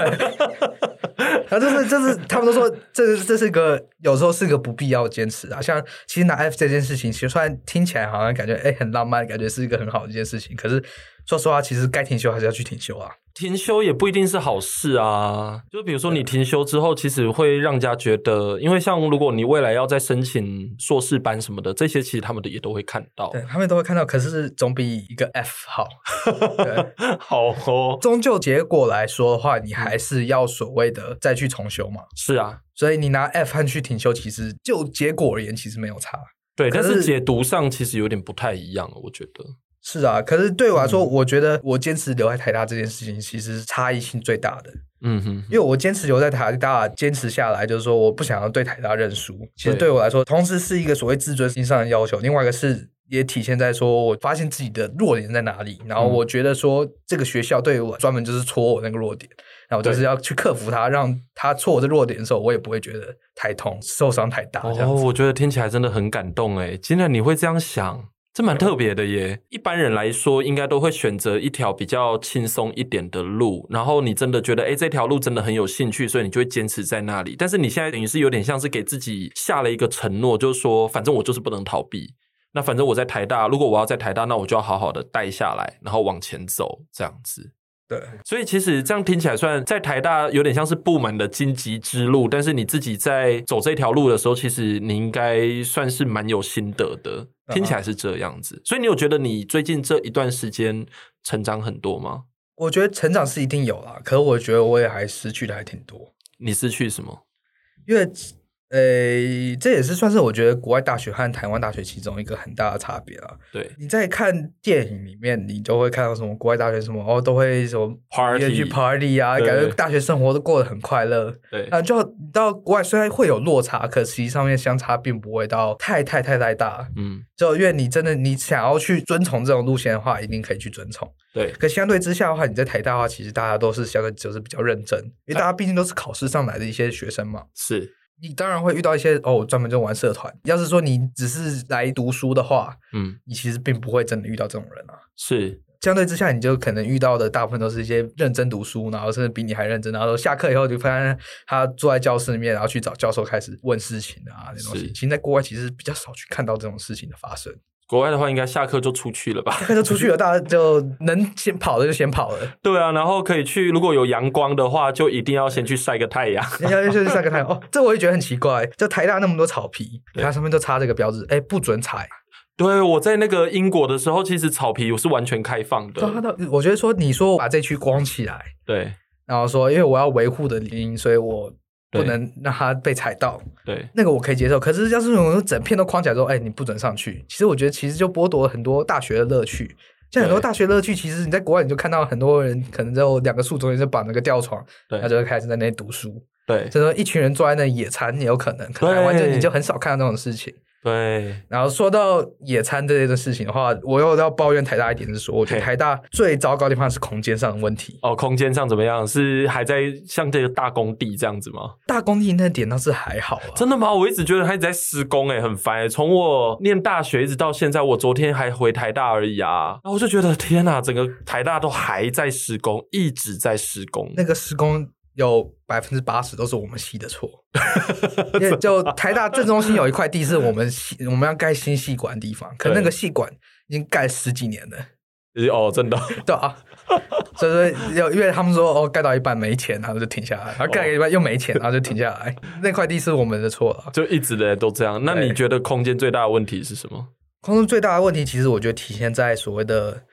(laughs) 然后就是就是，他们都说这这是个有时候是个不必要的坚持啊。像其实拿 F 这件事情，其实虽然听起来好像感觉诶很浪漫，感觉是一个很好的一件事情，可是。说实话，其实该停休还是要去停休啊。停休也不一定是好事啊。就比如说你停休之后，其实会让人家觉得，因为像如果你未来要再申请硕士班什么的，这些其实他们的也都会看到。对，他们都会看到。可是总比一个 F 好。(laughs) 对，好哦。终究结果来说的话，你还是要所谓的再去重修嘛。是啊，所以你拿 F 和去停休，其实就结果而言，其实没有差。对，但是解读上其实有点不太一样，我觉得。是啊，可是对我来说，嗯、我觉得我坚持留在台大这件事情，其实是差异性最大的。嗯哼，因为我坚持留在台大，坚持下来，就是说我不想要对台大认输。其实对我来说，同时是一个所谓自尊心上的要求，另外一个是也体现在说我发现自己的弱点在哪里，然后我觉得说这个学校对我专门就是戳我那个弱点，然后就是要去克服它，让它戳我的弱点的时候，我也不会觉得太痛，受伤太大。哦，我觉得听起来真的很感动诶，竟然你会这样想。这蛮特别的耶！一般人来说，应该都会选择一条比较轻松一点的路，然后你真的觉得，诶，这条路真的很有兴趣，所以你就会坚持在那里。但是你现在等于是有点像是给自己下了一个承诺，就是说，反正我就是不能逃避。那反正我在台大，如果我要在台大，那我就要好好的待下来，然后往前走，这样子。对，所以其实这样听起来，算在台大有点像是部门的荆棘之路，但是你自己在走这条路的时候，其实你应该算是蛮有心得的。听起来是这样子，所以你有觉得你最近这一段时间成长很多吗？我觉得成长是一定有啦，可是我觉得我也还失去的还挺多。你失去什么？因为。呃、欸，这也是算是我觉得国外大学和台湾大学其中一个很大的差别了。对，你在看电影里面，你就会看到什么国外大学什么哦，都会什么 party 去 party 啊，感觉大学生活都过得很快乐。对，啊，就到国外虽然会有落差，可实际上面相差并不会到太太太太大。嗯，就因为你真的你想要去遵从这种路线的话，一定可以去遵从。对，可相对之下的话，你在台大的话，其实大家都是相对就是比较认真，因为大家毕竟都是考试上来的一些学生嘛。是。你当然会遇到一些哦，专门就玩社团。要是说你只是来读书的话，嗯，你其实并不会真的遇到这种人啊。是，相对之下，你就可能遇到的大部分都是一些认真读书，然后甚至比你还认真，然后下课以后就发现他坐在教室里面，然后去找教授开始问事情啊，那种东西。其实，在国外其实比较少去看到这种事情的发生。国外的话，应该下课就出去了吧？下课就出去了，大家就能先跑的就先跑了。对啊，然后可以去，如果有阳光的话，就一定要先去晒个太阳。要先去晒个太阳哦，这我也觉得很奇怪。就台大那么多草皮，它上面都插这个标志，哎，不准踩。对，我在那个英国的时候，其实草皮我是完全开放的。我觉得说，你说我把这区光起来，对，然后说，因为我要维护的原因，所以我。不能让它被踩到，对，那个我可以接受。可是要是我整片都框起来之后，哎，你不准上去。其实我觉得，其实就剥夺了很多大学的乐趣。像很多大学乐趣，其实你在国外你就看到很多人可能就两个树中间就绑了个吊床，对，他就会开始在那里读书。对，就说一群人坐在那里野餐也有可能。可台湾就你就很少看到这种事情。对，然后说到野餐这件事情的话，我又要抱怨台大一点是说，我觉得台大最糟糕的地方是空间上的问题。哦，空间上怎么样？是还在像这个大工地这样子吗？大工地那点倒是还好啊。真的吗？我一直觉得他一直在施工，欸，诶很烦，欸。从我念大学一直到现在，我昨天还回台大而已啊。然后我就觉得天哪，整个台大都还在施工，一直在施工。那个施工。有百分之八十都是我们系的错，(laughs) 因为就台大正中心有一块地是我们系我们要盖新系馆的地方，可那个系馆已经盖十几年了。哦，真的？(laughs) 对啊，所以说有因为他们说哦，盖到一半没钱，然后就停下来，然后盖一半又没钱，然后就停下来。那块地是我们的错了，就一直的都这样。那你觉得空间最大的问题是什么？空间最大的问题，其实我觉得体现在所谓的。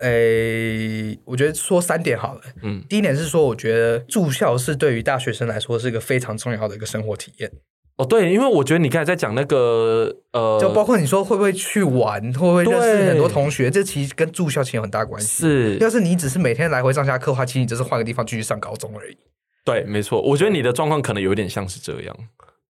诶、欸，我觉得说三点好了。嗯，第一点是说，我觉得住校是对于大学生来说是一个非常重要的一个生活体验。哦，对，因为我觉得你刚才在讲那个呃，就包括你说会不会去玩，会不会认识很多同学，这其实跟住校其实有很大关系。是，要是你只是每天来回上下课的话，其实你只是换个地方继续上高中而已。对，没错，我觉得你的状况可能有点像是这样。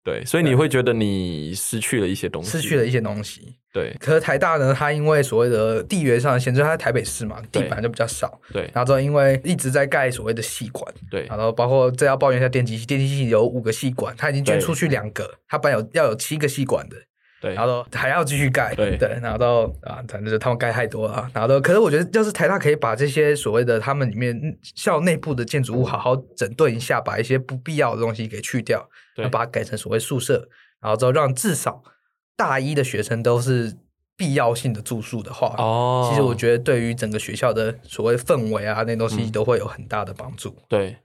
对，所以你会觉得你失去了一些东西，失去了一些东西。对，可是台大呢，它因为所谓的地缘上的限制，它在台北市嘛，地板就比较少。对，然后之后因为一直在盖所谓的系馆，对，然后包括这要抱怨一下电机系，电机系有五个系馆，它已经捐出去两个，它本来有要有七个系馆的。对，然后还要继续盖，对。对，然后到啊，反正就他们盖太多了，然后都，可是我觉得，要是台大可以把这些所谓的他们里面校内部的建筑物好好整顿一下，把一些不必要的东西给去掉，对，把它改成所谓宿舍，然后之后让至少大一的学生都是必要性的住宿的话，哦，其实我觉得对于整个学校的所谓氛围啊，那东西都会有很大的帮助，嗯、对。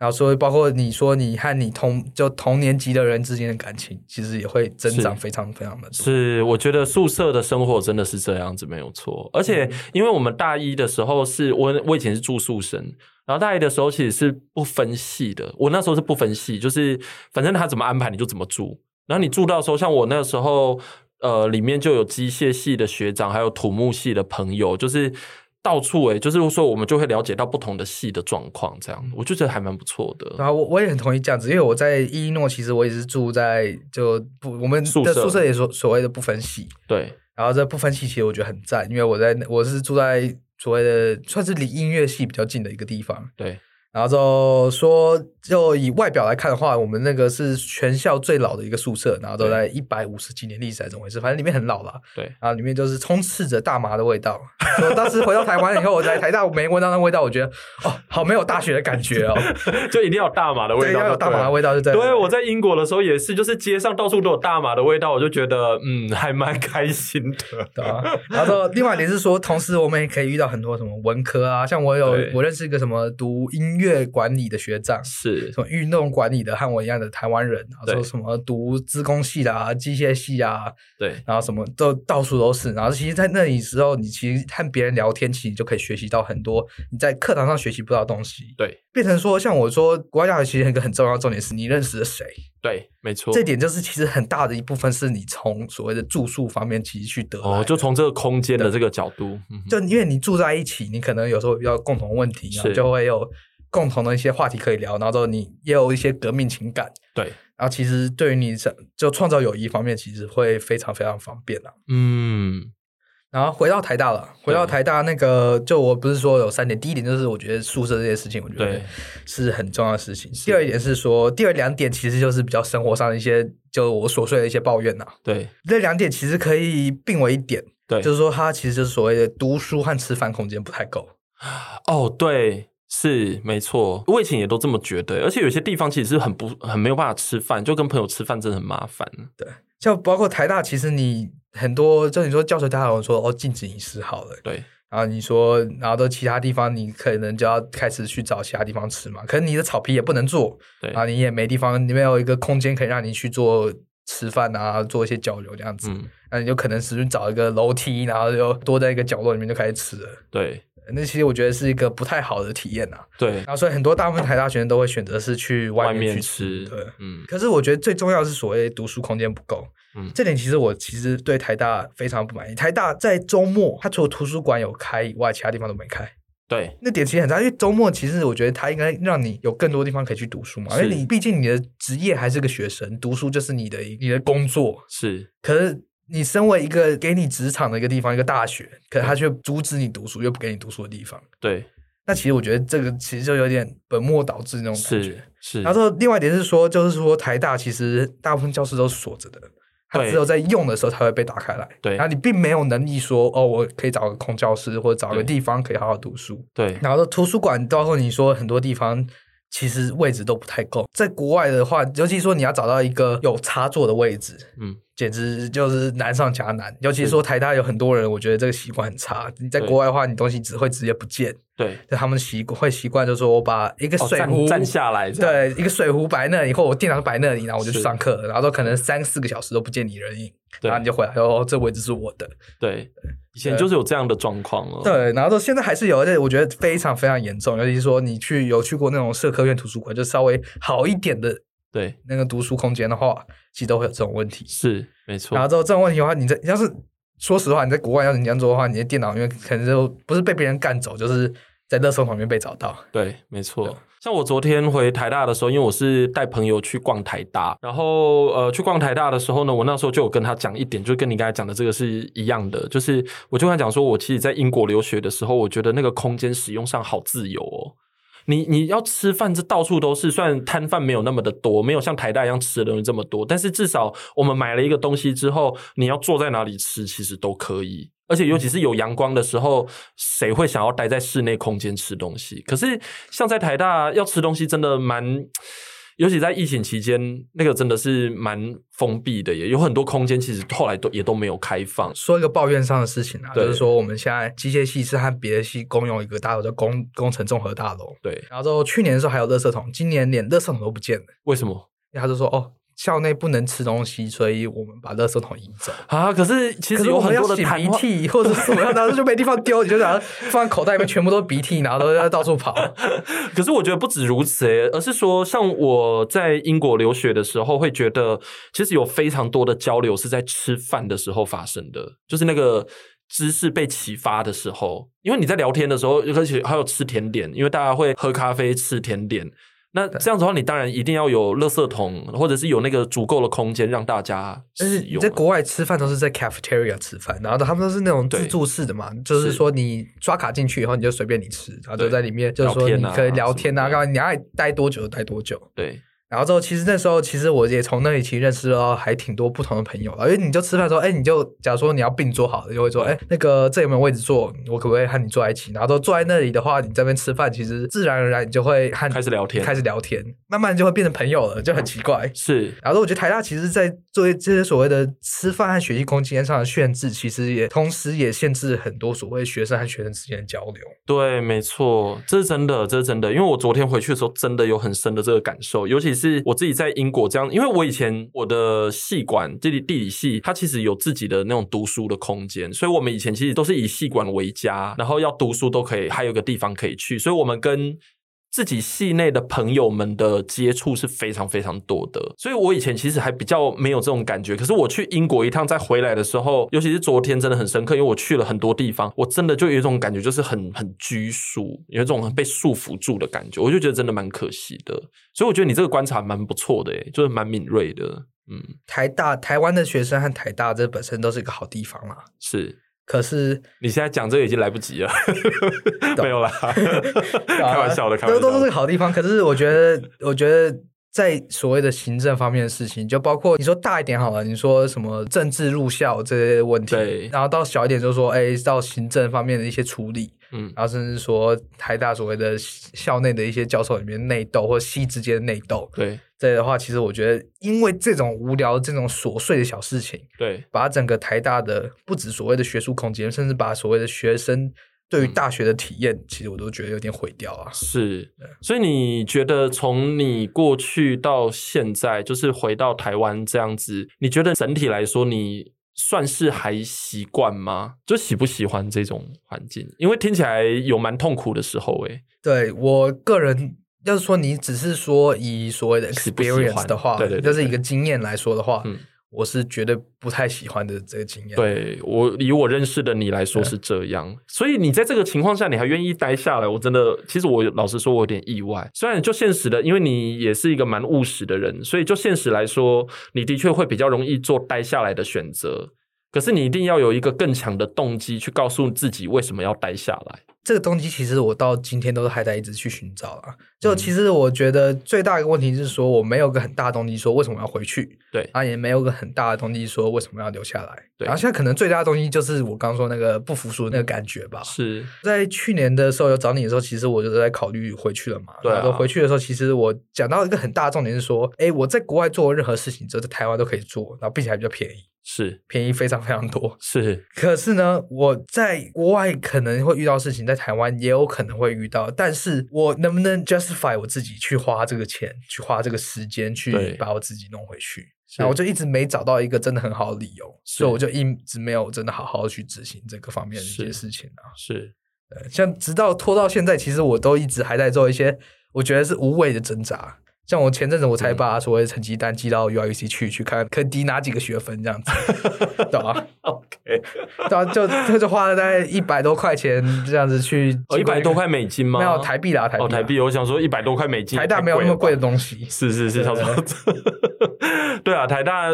然后所以包括你说你和你同就同年级的人之间的感情，其实也会增长非常非常的多。是，我觉得宿舍的生活真的是这样子，没有错。而且因为我们大一的时候是我我以前是住宿生，然后大一的时候其实是不分系的。我那时候是不分系，就是反正他怎么安排你就怎么住。然后你住到的时候，像我那个时候，呃，里面就有机械系的学长，还有土木系的朋友，就是。到处诶、欸，就是说我们就会了解到不同的系的状况，这样我就觉得还蛮不错的。然后我我也很同意这样子，因为我在伊诺，其实我也是住在就不我们的宿舍也所所谓的不分系。对，然后这不分系其实我觉得很赞，因为我在我是住在所谓的算是离音乐系比较近的一个地方。对。然后就说，就以外表来看的话，我们那个是全校最老的一个宿舍，然后都在一百五十几年历史还是怎么回事？反正里面很老了。对，然后里面就是充斥着大麻的味道。(laughs) 我当时回到台湾以后，我在台大我没闻到那味道，我觉得哦，好没有大学的感觉哦，(laughs) 就一定要有大麻的味道，要有大麻的味道就对。对，我在英国的时候也是，就是街上到处都有大麻的味道，我就觉得嗯，还蛮开心的。(laughs) 对啊，然后另外一点是说，同时我们也可以遇到很多什么文科啊，像我有我认识一个什么读音乐管理的。学长是什么运动管理的，和我一样的台湾人，然后说什么读资工系的啊、机械系啊，对，然后什么都到处都是。然后其实，在那里时候，你其实和别人聊天，其实就可以学习到很多你在课堂上学习不到的东西。对，变成说，像我说，国外大学其实一个很重要的重点是你认识了谁。对，没错，这点就是其实很大的一部分是你从所谓的住宿方面其实去得哦，就从这个空间的这个角度，就因为你住在一起，你可能有时候遇到共同问题，然后就会有。共同的一些话题可以聊，然后之后你也有一些革命情感，对，然后其实对于你就创造友谊方面，其实会非常非常方便了。嗯，然后回到台大了，回到台大那个，就我不是说有三点，第一点就是我觉得宿舍这件事情，我觉得是很重要的事情。第二一点是说，第二两点其实就是比较生活上的一些，就我琐碎的一些抱怨呐。对，这两点其实可以并为一点，对，就是说它其实就是所谓的读书和吃饭空间不太够。哦，对。是没错，我以前也都这么觉得，而且有些地方其实是很不很没有办法吃饭，就跟朋友吃饭真的很麻烦。对，像包括台大，其实你很多，就你说教授大有说哦，禁止饮食好了，对，然后你说，然后到其他地方，你可能就要开始去找其他地方吃嘛，可是你的草皮也不能做，对，然后你也没地方，你没有一个空间可以让你去做吃饭啊，做一些交流这样子，嗯，那你就可能是找一个楼梯，然后就多在一个角落里面就开始吃了，对。那其实我觉得是一个不太好的体验呐。对，然后所以很多大部分台大学生都会选择是去外面去吃。对，嗯。可是我觉得最重要的是所谓读书空间不够。嗯，这点其实我其实对台大非常不满意。台大在周末，它除了图书馆有开以外，其他地方都没开。对，那点其实很差，因为周末其实我觉得它应该让你有更多地方可以去读书嘛。因为你毕竟你的职业还是个学生，读书就是你的你的工作。是，可是。你身为一个给你职场的一个地方，一个大学，可是他却阻止你读书，又不给你读书的地方。对，那其实我觉得这个其实就有点本末倒置那种感觉。是，是。然后另外一点是说，就是说台大其实大部分教室都是锁着的，它只有在用的时候才会被打开来。对，然后你并没有能力说，哦，我可以找个空教室，或者找个地方可以好好读书。对，然后图书馆，包括你说很多地方。其实位置都不太够，在国外的话，尤其说你要找到一个有插座的位置，嗯，简直就是难上加难。尤其说台大有很多人，我觉得这个习惯很差。你在国外的话，你东西只会直接不见。对，就他们习会习惯，就是说我把一个水壶、哦、站，站下来，对，一个水壶摆那里，或我电脑摆那里，然后我就去上课，然后都可能三四个小时都不见你人影，然后你就回来，哦，这位置是我的。对。以前就是有这样的状况了，对，然后到现在还是有，而且我觉得非常非常严重。尤其是说你去有去过那种社科院图书馆，就稍微好一点的对，那个读书空间的话，其实都会有这种问题。是，没错。然后之后这种问题的话，你在你要是说实话，你在国外要是你这样做的话，你的电脑因为可能就不是被别人干走，就是在垃圾桶旁边被找到。对，没错。像我昨天回台大的时候，因为我是带朋友去逛台大，然后呃去逛台大的时候呢，我那时候就有跟他讲一点，就跟你刚才讲的这个是一样的，就是我就跟他讲说，我其实在英国留学的时候，我觉得那个空间使用上好自由哦。你你要吃饭，这到处都是，虽然摊贩没有那么的多，没有像台大一样吃的东西这么多，但是至少我们买了一个东西之后，你要坐在哪里吃，其实都可以。而且尤其是有阳光的时候，谁会想要待在室内空间吃东西？可是像在台大要吃东西，真的蛮，尤其在疫情期间，那个真的是蛮封闭的，也有很多空间其实后来都也都没有开放。说一个抱怨上的事情啊，就是说我们现在机械系是和别的系共用一个大楼，叫工工程综合大楼。对，然后之后去年的时候还有垃圾桶，今年连垃圾桶都不见了。为什么？他就说哦。校内不能吃东西，所以我们把垃圾桶移走啊！可是其实有很多的擤鼻涕或者什么样，然后就没地方丢，你就想放在口袋里面，全部都是鼻涕，然后都要到处跑。(laughs) 可是我觉得不止如此诶，而是说，像我在英国留学的时候，会觉得其实有非常多的交流是在吃饭的时候发生的，就是那个知识被启发的时候，因为你在聊天的时候，而且还有吃甜点，因为大家会喝咖啡、吃甜点。那这样子的话，你当然一定要有垃圾桶，或者是有那个足够的空间让大家。但是你在国外吃饭都是在 cafeteria 吃饭，然后他们都是那种自助式的嘛，就是说你刷卡进去以后，你就随便你吃，然后就在里面就是说你可以聊天啊，干嘛你爱待多久就待多久。对。然后之后，其实那时候，其实我也从那里其实认识了还挺多不同的朋友。因为你就吃饭的时候，哎，你就假如说你要并桌好了，就会说，哎，那个这有没有位置坐？我可不可以和你坐在一起？然后都坐在那里的话，你这边吃饭，其实自然而然你就会和开始聊天，开始聊天，慢慢就会变成朋友了，就很奇怪。是。然后我觉得台大其实，在作为这些所谓的吃饭和学习空间上的限制，其实也同时也限制很多所谓学生和学生之间的交流。对，没错，这是真的，这是真的。因为我昨天回去的时候，真的有很深的这个感受，尤其是是我自己在。英国这样，因为我以前我的系馆地理地理系，它其实有自己的那种读书的空间，所以我们以前其实都是以系馆为家，然后要读书都可以，还有个地方可以去，所以我们跟自己系内的朋友们的接触是非常非常多的，所以我以前其实还比较没有这种感觉。可是我去英国一趟再回来的时候，尤其是昨天真的很深刻，因为我去了很多地方，我真的就有一种感觉，就是很很拘束，有一种被束缚住的感觉，我就觉得真的蛮可惜的。所以我觉得你这个观察蛮不错的，诶，就是蛮敏锐的。嗯，台大台湾的学生和台大这本身都是一个好地方啊，是。可是你现在讲这个已经来不及了，(laughs) 没有啦，(laughs) 开玩笑的，开玩笑的，都都是个好地方。可是我觉得，我觉得在所谓的行政方面的事情，就包括你说大一点好了，你说什么政治入校这些问题，对，然后到小一点就说，哎，到行政方面的一些处理。嗯，然后甚至说台大所谓的校内的一些教授里面内斗，或系之间的内斗，对，这的话，其实我觉得，因为这种无聊、这种琐碎的小事情，对，把整个台大的不止所谓的学术空间，甚至把所谓的学生对于大学的体验，嗯、其实我都觉得有点毁掉啊。是，所以你觉得从你过去到现在，就是回到台湾这样子，你觉得整体来说，你？算是还习惯吗？就喜不喜欢这种环境？因为听起来有蛮痛苦的时候诶。对我个人，要是说你只是说以所谓的 experience 的话，对对，就是一个经验来说的话，嗯。我是绝对不太喜欢的这个经验。对，我以我认识的你来说是这样，所以你在这个情况下你还愿意待下来，我真的，其实我老实说，我有点意外。虽然就现实的，因为你也是一个蛮务实的人，所以就现实来说，你的确会比较容易做待下来的选择。可是你一定要有一个更强的动机去告诉自己为什么要待下来。这个动机其实我到今天都还在一直去寻找啊。就其实我觉得最大一个问题是说，我没有个很大的动机说为什么要回去，对，啊，也没有个很大的动机说为什么要留下来。对，然后现在可能最大的动机就是我刚刚说那个不服输的那个感觉吧。是在去年的时候有找你的时候，其实我就是在考虑回去了嘛。对、啊，然后回去的时候，其实我讲到一个很大的重点是说，哎，我在国外做任何事情，只有在台湾都可以做，然后并且还比较便宜。是便宜非常非常多，是。可是呢，我在国外可能会遇到事情，在台湾也有可能会遇到。但是我能不能 justify 我自己去花这个钱，去花这个时间，去把我自己弄回去？那我就一直没找到一个真的很好的理由，所以我就一直没有真的好好去执行这个方面的一些事情啊。是，像直到拖到现在，其实我都一直还在做一些我觉得是无谓的挣扎。像我前阵子我才把所谓成绩单寄到 UIC 去，去看可以抵哪几个学分这样子，(laughs) 对吧？(laughs) OK，对啊，就他就花了大概一百多块钱这样子去，哦，一百多块美金吗？没有台币啦，台币，哦，台币，我想说一百多块美金，台大没有那么贵的东西，是是是，差不多。对啊，台大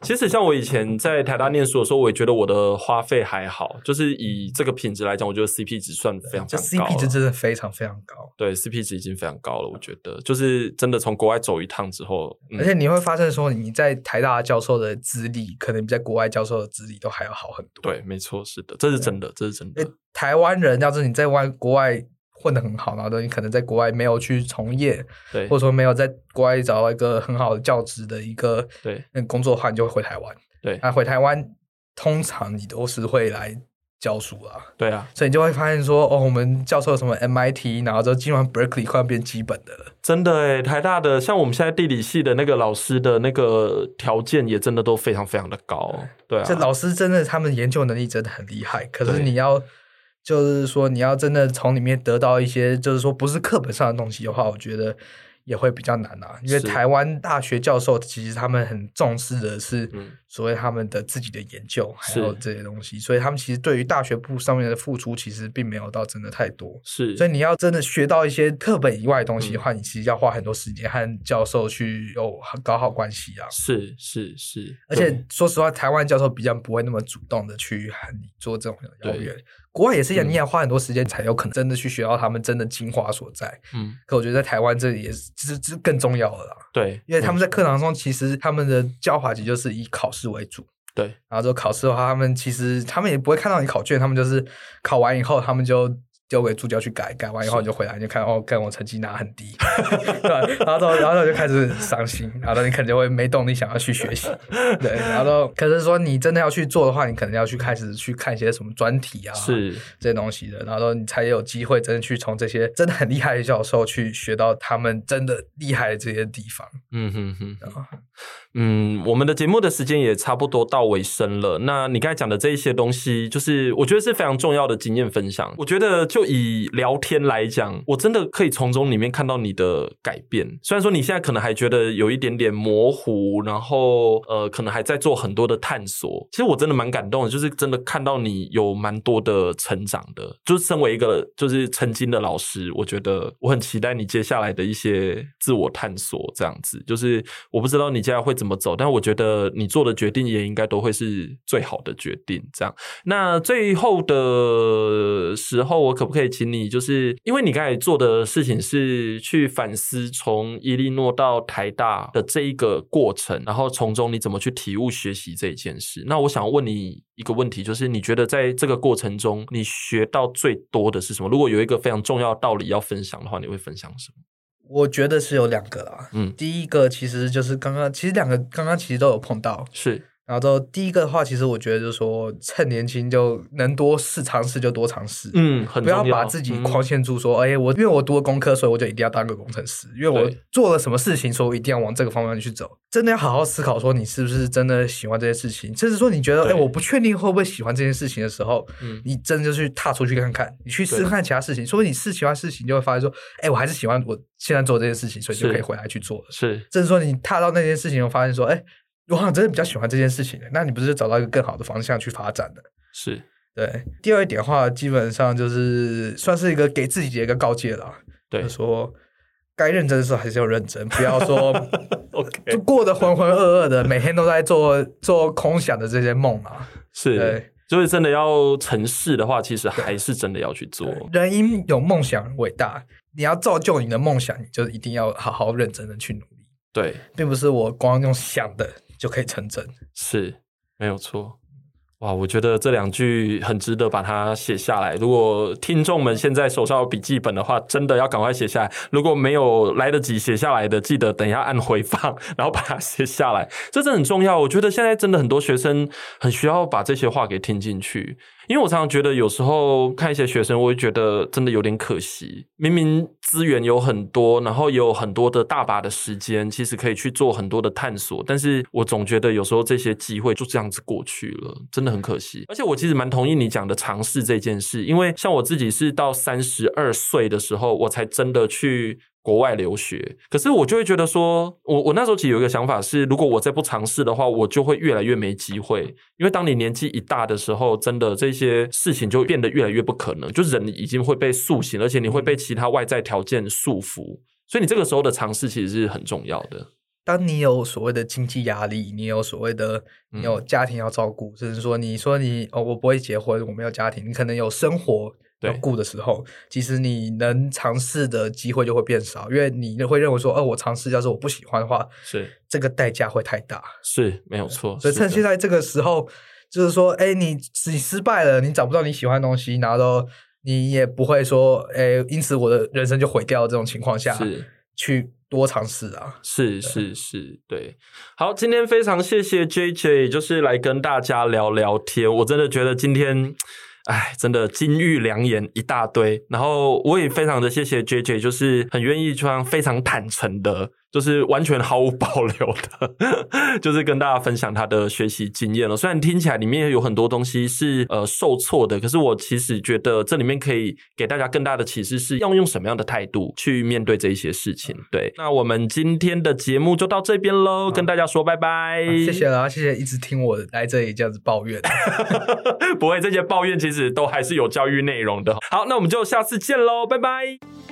其实像我以前在台大念书的时候，我也觉得我的花费还好，就是以这个品质来讲，我觉得 CP 值算非常非常高，CP 值真的非常非常高。对，CP 值已经非常高了，我觉得就是真的从国外走一趟之后，嗯、而且你会发现说你在台大教授的资历，可能比在国外教授的资历都还要好很多。对，没错，是的，这是真的，这是真的。台湾人要是你在外国外混得很好，然后你可能在国外没有去从业，对，或者说没有在国外找到一个很好的教职的一个对那工作的话，你就会回台湾。对，那回台湾通常你都是会来。教书啊，对啊，所以你就会发现说，哦，我们教授什么 MIT，然后就基本上 Berkeley 快要变基本的了。真的诶，台大的像我们现在地理系的那个老师的那个条件也真的都非常非常的高，对啊，这老师真的他们研究能力真的很厉害。可是你要就是说你要真的从里面得到一些，就是说不是课本上的东西的话，我觉得。也会比较难啊，因为台湾大学教授其实他们很重视的是所谓他们的自己的研究，还有这些东西，所以他们其实对于大学部上面的付出其实并没有到真的太多。是，所以你要真的学到一些课本以外的东西的话，你其实要花很多时间和教授去有搞好关系啊。是是是，而且说实话，台湾教授比较不会那么主动的去和你做这种邀约。国外也是一样，你也要花很多时间才有可能真的去学到他们真的精华所在。嗯，可我觉得在台湾这里也是，这这更重要的啦。对，因为他们在课堂上其实他们的教法其实就是以考试为主。对，然后就考试的话，他们其实他们也不会看到你考卷，他们就是考完以后，他们就。丢给助教去改，改完以后你就回来，你就看哦，看我成绩拿很低，(laughs) 对？然后然后就开始伤心，然后你可能就会没动力想要去学习，(laughs) 对。然后可是说你真的要去做的话，你可能要去开始去看一些什么专题啊，是这些东西的，然后你才有机会真的去从这些真的很厉害的教授去学到他们真的厉害的这些地方。嗯哼哼，嗯，我们的节目的时间也差不多到尾声了。那你刚才讲的这一些东西，就是我觉得是非常重要的经验分享。我觉得就。以聊天来讲，我真的可以从中里面看到你的改变。虽然说你现在可能还觉得有一点点模糊，然后呃，可能还在做很多的探索。其实我真的蛮感动的，就是真的看到你有蛮多的成长的。就是身为一个就是曾经的老师，我觉得我很期待你接下来的一些自我探索。这样子，就是我不知道你接下来会怎么走，但我觉得你做的决定也应该都会是最好的决定。这样，那最后的时候，我可不？可以请你，就是因为你刚才做的事情是去反思从伊利诺到台大的这一个过程，然后从中你怎么去体悟学习这一件事。那我想问你一个问题，就是你觉得在这个过程中，你学到最多的是什么？如果有一个非常重要的道理要分享的话，你会分享什么？我觉得是有两个啦。嗯，第一个其实就是刚刚，其实两个刚刚其实都有碰到，是。然后第一个的话，其实我觉得就是说，趁年轻就能多试尝试就多尝试，嗯，很，不要把自己框限住，说，哎、嗯，我因为我读了工科，所以我就一定要当个工程师，因为我做了什么事情，所以我一定要往这个方向去走。真的要好好思考，说你是不是真的喜欢这件事情，甚至说你觉得，哎，我不确定会不会喜欢这件事情的时候，嗯，你真的就去踏出去看看，你去试试看其他事情，说不定你试其他事情，就会发现说，哎，我还是喜欢我现在做这件事情，所以就可以回来去做了。是，甚至说你踏到那件事情，发现说，哎。我好像真的比较喜欢这件事情，那你不是找到一个更好的方向去发展的？是对。第二一点的话，基本上就是算是一个给自己的一个告诫了。对，就是说该认真的时候还是要认真，(laughs) 不要说 OK 就过得浑浑噩噩的，每天都在做做空想的这些梦啊。是，对，就是真的要成事的话，其实还是真的要去做。人因有梦想伟大，你要造就你的梦想，你就一定要好好认真的去努力。对，并不是我光用想的。就可以成真，是没有错。哇，我觉得这两句很值得把它写下来。如果听众们现在手上有笔记本的话，真的要赶快写下来。如果没有来得及写下来的，记得等一下按回放，然后把它写下来。这真的很重要。我觉得现在真的很多学生很需要把这些话给听进去。因为我常常觉得，有时候看一些学生，我会觉得真的有点可惜。明明资源有很多，然后也有很多的大把的时间，其实可以去做很多的探索。但是我总觉得有时候这些机会就这样子过去了，真的很可惜。而且我其实蛮同意你讲的尝试这件事，因为像我自己是到三十二岁的时候，我才真的去国外留学。可是我就会觉得说，我我那时候其实有一个想法是，如果我再不尝试的话，我就会越来越没机会。因为当你年纪一大的时候，真的这些事情就变得越来越不可能，就人已经会被塑形，而且你会被其他外在条件束缚。所以你这个时候的尝试其实是很重要的。当你有所谓的经济压力，你有所谓的你有家庭要照顾，甚至说你说你哦，我不会结婚，我没有家庭，你可能有生活要顾的时候，其实你能尝试的机会就会变少，因为你会认为说，哦，我尝试，要是我不喜欢的话，是这个代价会太大，是没有错。所以趁现在这个时候，就是说，哎，你你失败了，你找不到你喜欢的东西，然后你也不会说，哎，因此我的人生就毁掉了。这种情况下，是去。多尝试啊！是是是，对。好，今天非常谢谢 JJ，就是来跟大家聊聊天。我真的觉得今天，哎，真的金玉良言一大堆。然后我也非常的谢谢 JJ，就是很愿意这样非常坦诚的。就是完全毫无保留的，(laughs) 就是跟大家分享他的学习经验了。虽然听起来里面有很多东西是呃受挫的，可是我其实觉得这里面可以给大家更大的启示，是要用什么样的态度去面对这一些事情。对，那我们今天的节目就到这边喽，跟大家说拜拜。谢谢啦，谢谢一直听我来这里这样子抱怨。(laughs) 不会，这些抱怨其实都还是有教育内容的。好，那我们就下次见喽，拜拜。